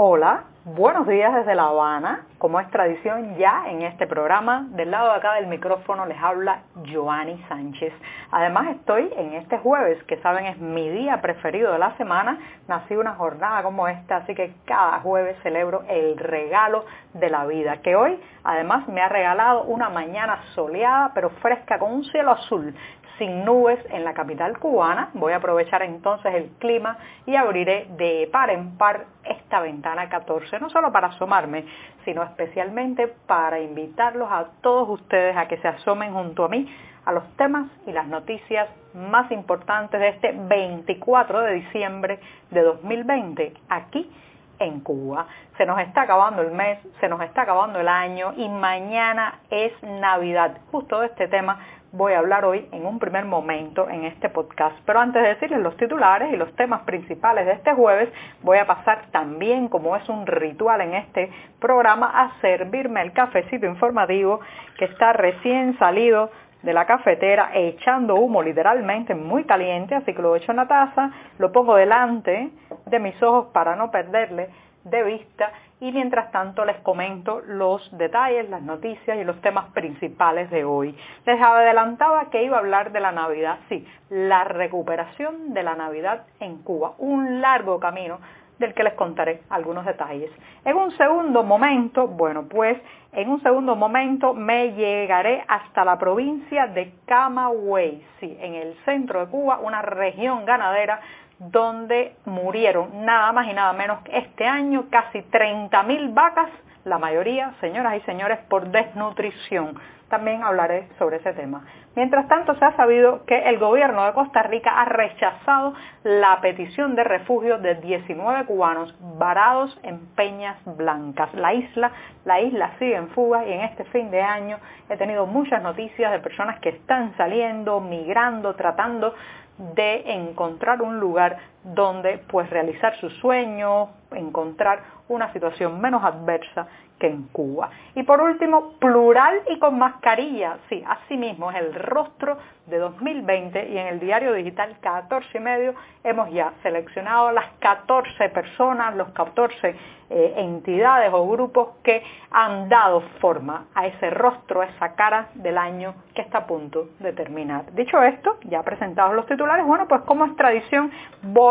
Hola, buenos días desde La Habana. Como es tradición ya en este programa, del lado de acá del micrófono les habla Joanny Sánchez. Además estoy en este jueves, que saben es mi día preferido de la semana. Nací una jornada como esta, así que cada jueves celebro el regalo de la vida, que hoy además me ha regalado una mañana soleada pero fresca con un cielo azul sin nubes en la capital cubana. Voy a aprovechar entonces el clima y abriré de par en par esta ventana 14, no solo para asomarme, sino especialmente para invitarlos a todos ustedes a que se asomen junto a mí a los temas y las noticias más importantes de este 24 de diciembre de 2020 aquí en Cuba. Se nos está acabando el mes, se nos está acabando el año y mañana es Navidad. Justo de este tema voy a hablar hoy en un primer momento en este podcast. Pero antes de decirles los titulares y los temas principales de este jueves, voy a pasar también, como es un ritual en este programa, a servirme el cafecito informativo que está recién salido de la cafetera echando humo literalmente muy caliente, así que lo echo en la taza, lo pongo delante de mis ojos para no perderle de vista y mientras tanto les comento los detalles, las noticias y los temas principales de hoy. Les adelantaba que iba a hablar de la Navidad, sí, la recuperación de la Navidad en Cuba, un largo camino del que les contaré algunos detalles. En un segundo momento, bueno, pues en un segundo momento me llegaré hasta la provincia de Camagüey, sí, en el centro de Cuba, una región ganadera donde murieron nada más y nada menos que este año casi 30.000 vacas, la mayoría, señoras y señores, por desnutrición. También hablaré sobre ese tema. Mientras tanto, se ha sabido que el gobierno de Costa Rica ha rechazado la petición de refugio de 19 cubanos varados en Peñas Blancas. La isla, la isla sigue en fuga y en este fin de año he tenido muchas noticias de personas que están saliendo, migrando, tratando de encontrar un lugar donde pues realizar su sueño, encontrar una situación menos adversa que en Cuba. Y por último, plural y con mascarilla. Sí, así mismo es el rostro de 2020 y en el diario digital 14 y medio hemos ya seleccionado las 14 personas, los 14 eh, entidades o grupos que han dado forma a ese rostro, a esa cara del año que está a punto de terminar. Dicho esto, ya presentados los titulares, bueno, pues como es tradición,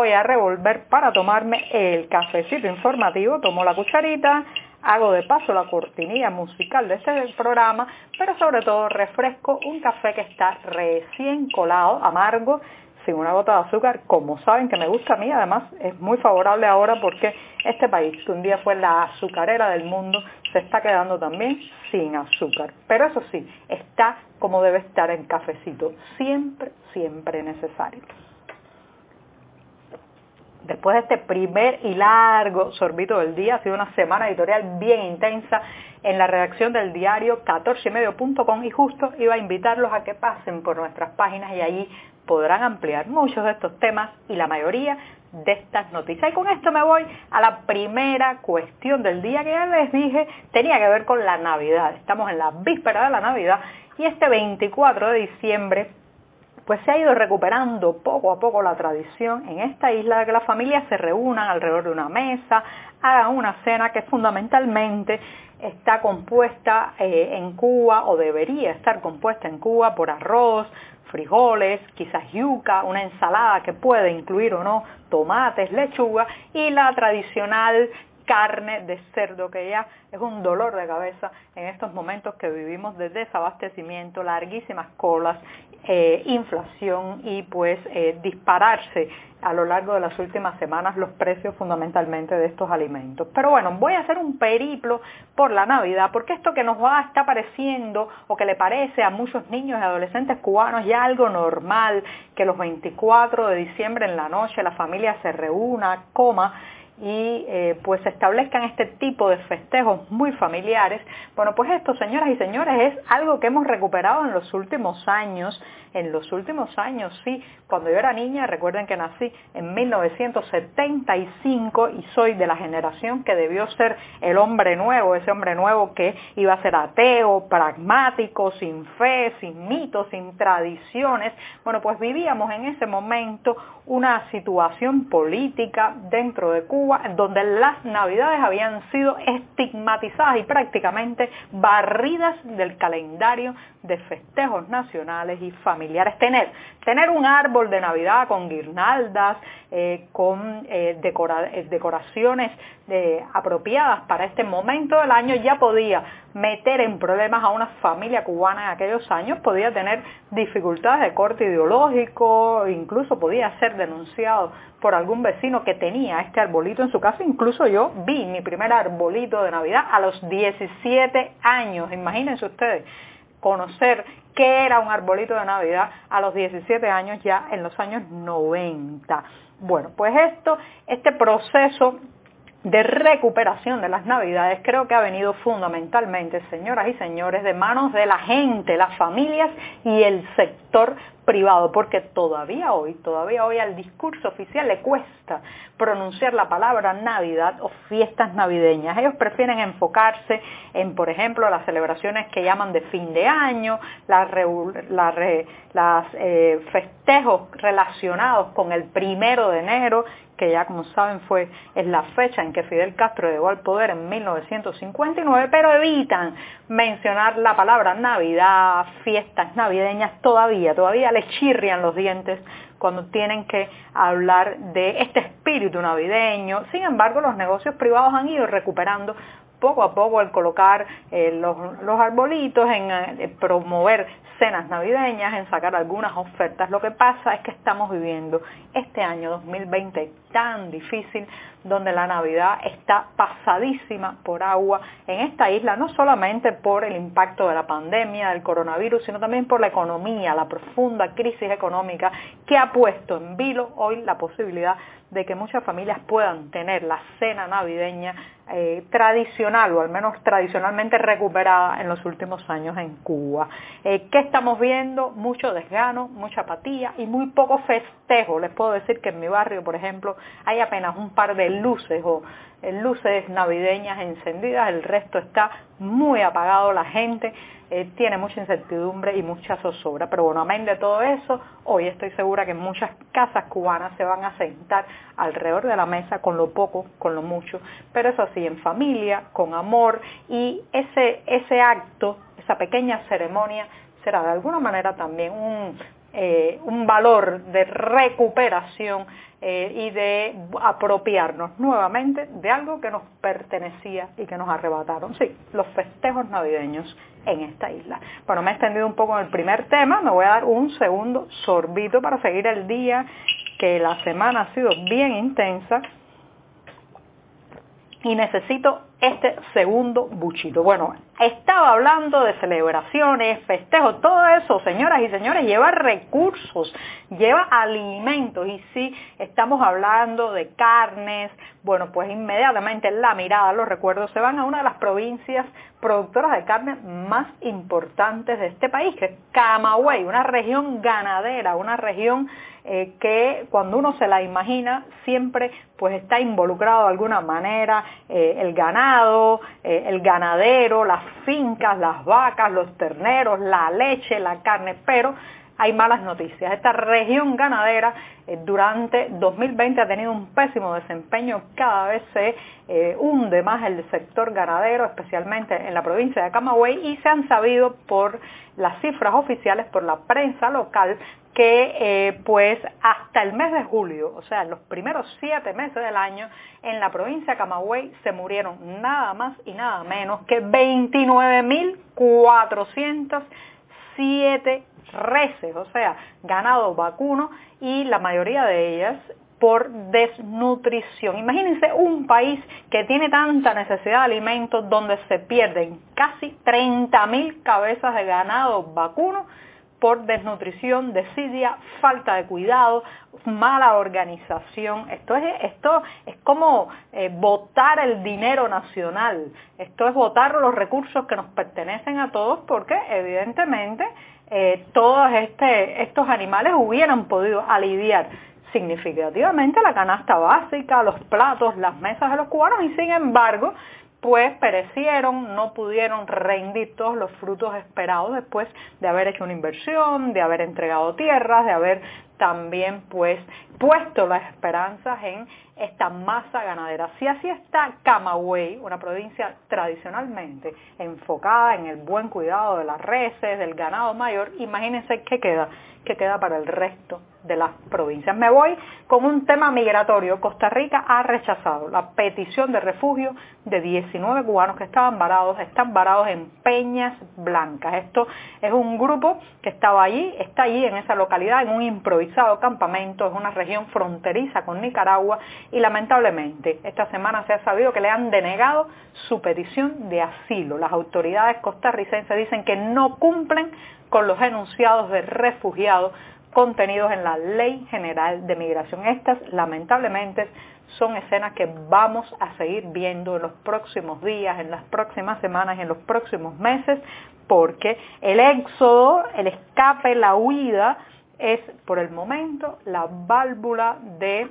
a revolver para tomarme el cafecito informativo, tomo la cucharita, hago de paso la cortinilla musical de este programa, pero sobre todo refresco un café que está recién colado, amargo, sin una gota de azúcar, como saben que me gusta a mí, además es muy favorable ahora porque este país, que un día fue la azucarera del mundo, se está quedando también sin azúcar. Pero eso sí, está como debe estar en cafecito, siempre, siempre necesario después de este primer y largo sorbito del día, ha sido una semana editorial bien intensa en la redacción del diario 14medio.com y justo iba a invitarlos a que pasen por nuestras páginas y allí podrán ampliar muchos de estos temas y la mayoría de estas noticias. Y con esto me voy a la primera cuestión del día que ya les dije tenía que ver con la Navidad. Estamos en la víspera de la Navidad y este 24 de diciembre pues se ha ido recuperando poco a poco la tradición en esta isla de que las familias se reúnan alrededor de una mesa, hagan una cena que fundamentalmente está compuesta eh, en Cuba o debería estar compuesta en Cuba por arroz, frijoles, quizás yuca, una ensalada que puede incluir o no tomates, lechuga y la tradicional carne de cerdo, que ya es un dolor de cabeza en estos momentos que vivimos de desabastecimiento, larguísimas colas eh, inflación y pues eh, dispararse a lo largo de las últimas semanas los precios fundamentalmente de estos alimentos. Pero bueno, voy a hacer un periplo por la Navidad, porque esto que nos va a estar pareciendo o que le parece a muchos niños y adolescentes cubanos ya algo normal, que los 24 de diciembre en la noche la familia se reúna, coma, y eh, pues establezcan este tipo de festejos muy familiares. Bueno, pues esto, señoras y señores, es algo que hemos recuperado en los últimos años en los últimos años, sí, cuando yo era niña, recuerden que nací en 1975 y soy de la generación que debió ser el hombre nuevo, ese hombre nuevo que iba a ser ateo, pragmático, sin fe, sin mitos, sin tradiciones. Bueno, pues vivíamos en ese momento una situación política dentro de Cuba donde las navidades habían sido estigmatizadas y prácticamente barridas del calendario de festejos nacionales y familiares. Tener, tener un árbol de Navidad con guirnaldas, eh, con eh, eh, decoraciones apropiadas para este momento del año ya podía meter en problemas a una familia cubana en aquellos años, podía tener dificultades de corte ideológico, incluso podía ser denunciado por algún vecino que tenía este arbolito en su casa. Incluso yo vi mi primer arbolito de Navidad a los 17 años, imagínense ustedes conocer qué era un arbolito de Navidad a los 17 años ya en los años 90. Bueno, pues esto, este proceso de recuperación de las navidades creo que ha venido fundamentalmente, señoras y señores, de manos de la gente, las familias y el sector privado, porque todavía hoy, todavía hoy al discurso oficial le cuesta pronunciar la palabra Navidad o fiestas navideñas. Ellos prefieren enfocarse en, por ejemplo, las celebraciones que llaman de fin de año, las, eh, festejos relacionados con el primero de enero que ya como saben fue es la fecha en que Fidel Castro llegó al poder en 1959, pero evitan mencionar la palabra Navidad, fiestas navideñas, todavía, todavía chirrian los dientes cuando tienen que hablar de este espíritu navideño. Sin embargo, los negocios privados han ido recuperando poco a poco el colocar eh, los, arbolitos, en eh, promover cenas navideñas, en sacar algunas ofertas. Lo que pasa es que estamos viviendo este año 2020 tan difícil, donde la Navidad está pasadísima por agua en esta isla, no solamente por el impacto de la pandemia, del coronavirus, sino también por la economía, la profunda crisis económica que ha puesto en vilo hoy la posibilidad de que muchas familias puedan tener la cena navideña eh, tradicional o al menos tradicionalmente recuperada en los últimos años en Cuba. Eh, ¿Qué estamos viendo? Mucho desgano, mucha apatía y muy poco festejo. Les puedo decir que en mi barrio, por ejemplo, hay apenas un par de luces o luces navideñas encendidas, el resto está muy apagado, la gente eh, tiene mucha incertidumbre y mucha zozobra. Pero bueno, amén de todo eso, hoy estoy segura que muchas casas cubanas se van a sentar alrededor de la mesa con lo poco, con lo mucho, pero eso sí, en familia, con amor y ese, ese acto, esa pequeña ceremonia será de alguna manera también un, eh, un valor de recuperación eh, y de apropiarnos nuevamente de algo que nos pertenecía y que nos arrebataron. Sí, los festejos navideños en esta isla. Bueno, me he extendido un poco en el primer tema, me voy a dar un segundo sorbito para seguir el día, que la semana ha sido bien intensa y necesito este segundo buchito. Bueno, estaba hablando de celebraciones, festejos, todo eso, señoras y señores, lleva recursos, lleva alimentos y si estamos hablando de carnes, bueno, pues inmediatamente la mirada, los recuerdos se van a una de las provincias productoras de carne más importantes de este país, que es Camagüey, una región ganadera, una región eh, que cuando uno se la imagina siempre pues está involucrado de alguna manera eh, el ganado, eh, el ganadero, las fincas, las vacas, los terneros, la leche, la carne, pero hay malas noticias. Esta región ganadera durante 2020 ha tenido un pésimo desempeño, cada vez se hunde más el sector ganadero, especialmente en la provincia de Camagüey, y se han sabido por las cifras oficiales, por la prensa local, que eh, pues hasta el mes de julio, o sea, los primeros siete meses del año, en la provincia de Camagüey se murieron nada más y nada menos que 29.400 siete reses, o sea, ganado vacuno y la mayoría de ellas por desnutrición. Imagínense un país que tiene tanta necesidad de alimentos donde se pierden casi 30.000 cabezas de ganado vacuno por desnutrición, desidia, falta de cuidado, mala organización. Esto es, esto es como eh, votar el dinero nacional. Esto es votar los recursos que nos pertenecen a todos porque evidentemente eh, todos este, estos animales hubieran podido aliviar significativamente la canasta básica, los platos, las mesas de los cubanos y sin embargo pues perecieron, no pudieron rendir todos los frutos esperados después de haber hecho una inversión, de haber entregado tierras, de haber también pues puesto las esperanzas en esta masa ganadera. Si así está Camagüey, una provincia tradicionalmente enfocada en el buen cuidado de las reses, del ganado mayor, imagínense qué queda, qué queda para el resto de las provincias. Me voy con un tema migratorio. Costa Rica ha rechazado la petición de refugio de 19 cubanos que estaban varados, están varados en Peñas Blancas. Esto es un grupo que estaba allí, está allí en esa localidad, en un improvisado campamento, es una región fronteriza con Nicaragua y lamentablemente esta semana se ha sabido que le han denegado su petición de asilo. Las autoridades costarricenses dicen que no cumplen con los enunciados de refugiados contenidos en la Ley General de Migración. Estas, lamentablemente, son escenas que vamos a seguir viendo en los próximos días, en las próximas semanas en los próximos meses, porque el éxodo, el escape, la huida, es por el momento la válvula de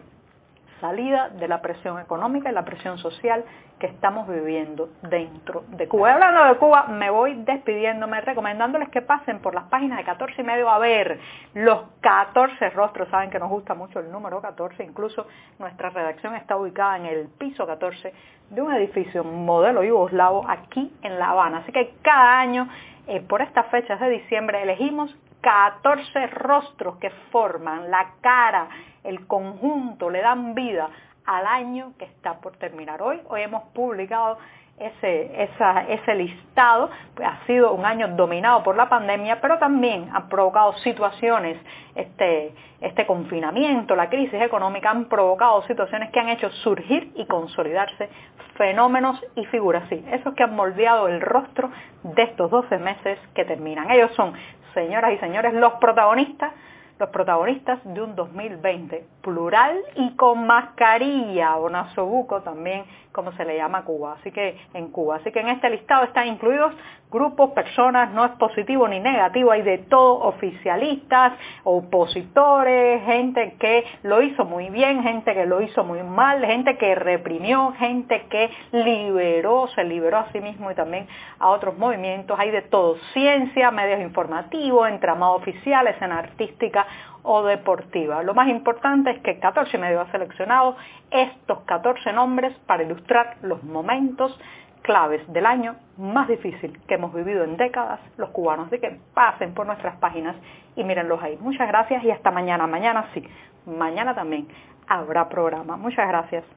salida de la presión económica y la presión social que estamos viviendo dentro de Cuba. Hablando de Cuba, me voy despidiéndome, recomendándoles que pasen por las páginas de 14 y medio a ver los 14 rostros. Saben que nos gusta mucho el número 14, incluso nuestra redacción está ubicada en el piso 14 de un edificio modelo yugoslavo aquí en La Habana. Así que cada año, eh, por estas fechas de diciembre, elegimos 14 rostros que forman la cara, el conjunto, le dan vida al año que está por terminar. Hoy, hoy hemos publicado ese, listado, ha sido un año dominado por la pandemia, pero también han provocado situaciones, este, este confinamiento, la crisis económica, han provocado situaciones que han hecho surgir y consolidarse fenómenos y figuras, sí, esos que han moldeado el rostro de estos 12 meses que terminan. Ellos son, señoras y señores, los protagonistas los protagonistas de un 2020 plural y con mascarilla, o nasobuco también, como se le llama a Cuba, así que en Cuba. Así que en este listado están incluidos grupos, personas, no es positivo ni negativo, hay de todo, oficialistas, opositores, gente que lo hizo muy bien, gente que lo hizo muy mal, gente que reprimió, gente que liberó, se liberó a sí mismo y también a otros movimientos, hay de todo, ciencia, medios informativos, entramado oficial, escena artística o deportiva. Lo más importante es que 14 Medio ha seleccionado estos 14 nombres para ilustrar los momentos claves del año más difícil que hemos vivido en décadas los cubanos. Así que pasen por nuestras páginas y mírenlos ahí. Muchas gracias y hasta mañana. Mañana sí, mañana también habrá programa. Muchas gracias.